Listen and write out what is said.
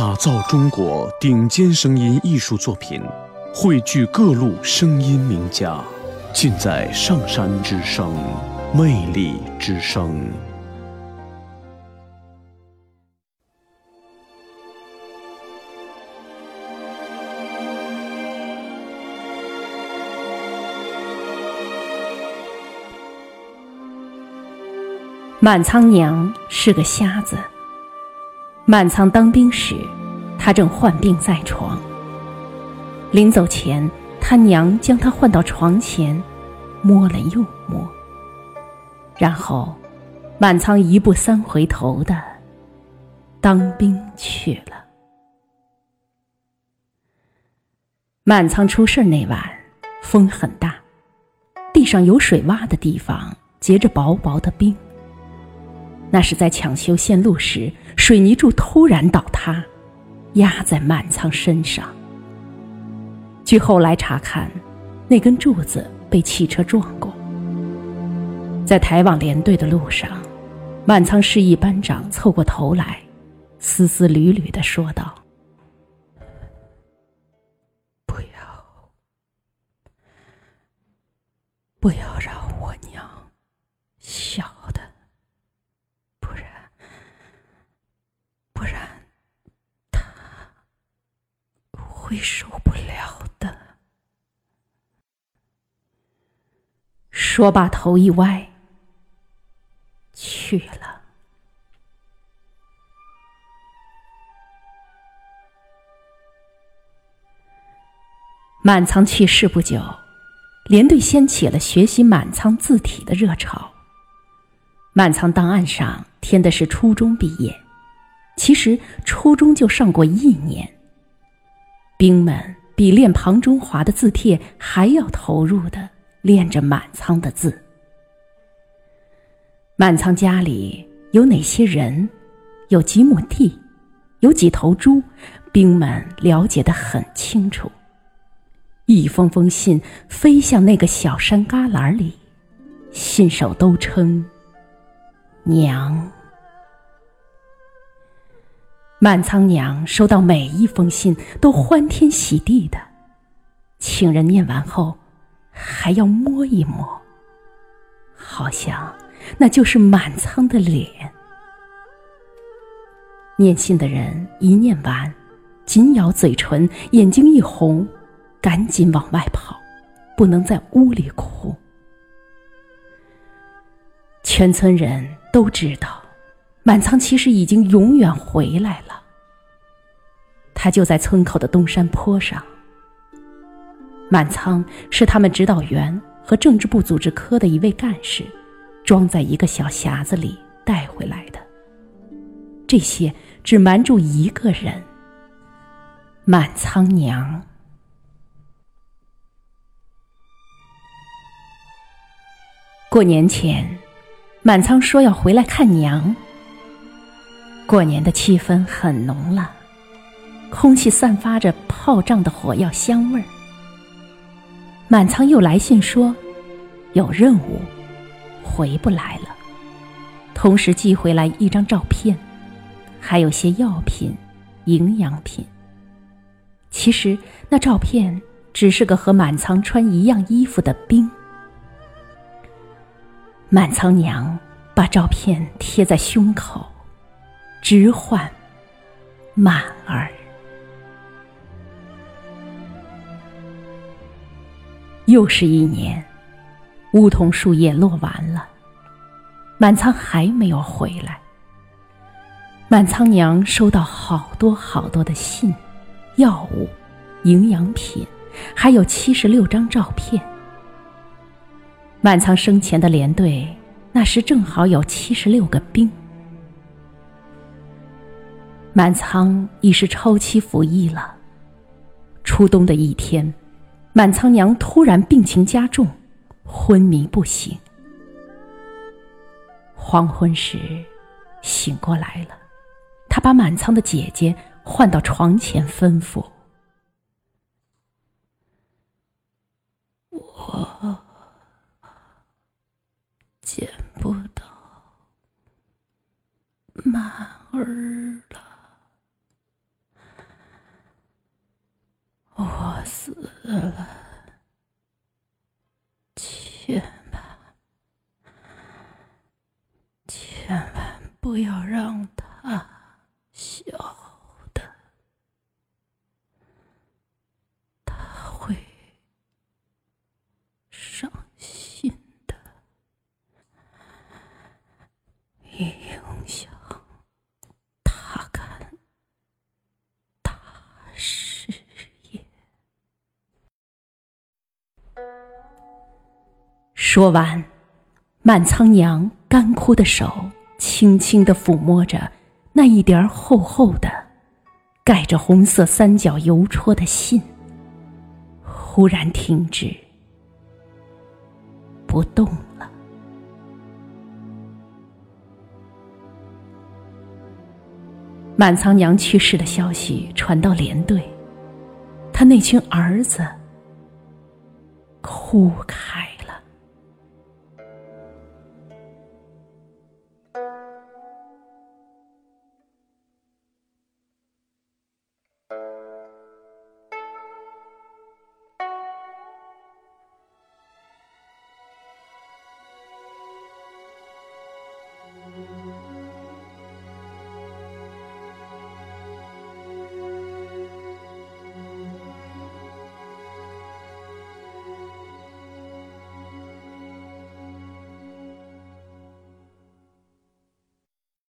打造中国顶尖声音艺术作品，汇聚各路声音名家，尽在上山之声，魅力之声。满仓娘是个瞎子。满仓当兵时，他正患病在床。临走前，他娘将他唤到床前，摸了又摸。然后，满仓一步三回头的当兵去了。满仓出事那晚，风很大，地上有水洼的地方结着薄薄的冰。那是在抢修线路时，水泥柱突然倒塌，压在满仓身上。据后来查看，那根柱子被汽车撞过。在抬往连队的路上，满仓示意班长凑过头来，丝丝缕缕的说道：“不要，不要让我娘笑的。”会受不了的。说罢，头一歪，去了。满仓去世不久，连队掀起了学习满仓字体的热潮。满仓档案上填的是初中毕业，其实初中就上过一年。兵们比练庞中华的字帖还要投入的练着满仓的字。满仓家里有哪些人，有几亩地，有几头猪，兵们了解的很清楚。一封封信飞向那个小山旮旯里，信手都称“娘”。满仓娘收到每一封信，都欢天喜地的，请人念完后，还要摸一摸，好像那就是满仓的脸。念信的人一念完，紧咬嘴唇，眼睛一红，赶紧往外跑，不能在屋里哭。全村人都知道。满仓其实已经永远回来了。他就在村口的东山坡上。满仓是他们指导员和政治部组织科的一位干事，装在一个小匣子里带回来的。这些只瞒住一个人——满仓娘。过年前，满仓说要回来看娘。过年的气氛很浓了，空气散发着炮仗的火药香味儿。满仓又来信说，有任务，回不来了。同时寄回来一张照片，还有些药品、营养品。其实那照片只是个和满仓穿一样衣服的兵。满仓娘把照片贴在胸口。直唤满儿。又是一年，梧桐树叶落完了，满仓还没有回来。满仓娘收到好多好多的信、药物、营养品，还有七十六张照片。满仓生前的连队，那时正好有七十六个兵。满仓已是超期服役了。初冬的一天，满仓娘突然病情加重，昏迷不醒。黄昏时，醒过来了，他把满仓的姐姐唤到床前，吩咐：“我他死了千万千万不要让他晓得他会伤心的英雄说完，满仓娘干枯的手。轻轻的抚摸着那一叠厚厚的、盖着红色三角邮戳的信，忽然停止，不动了。满仓娘去世的消息传到连队，他那群儿子哭开。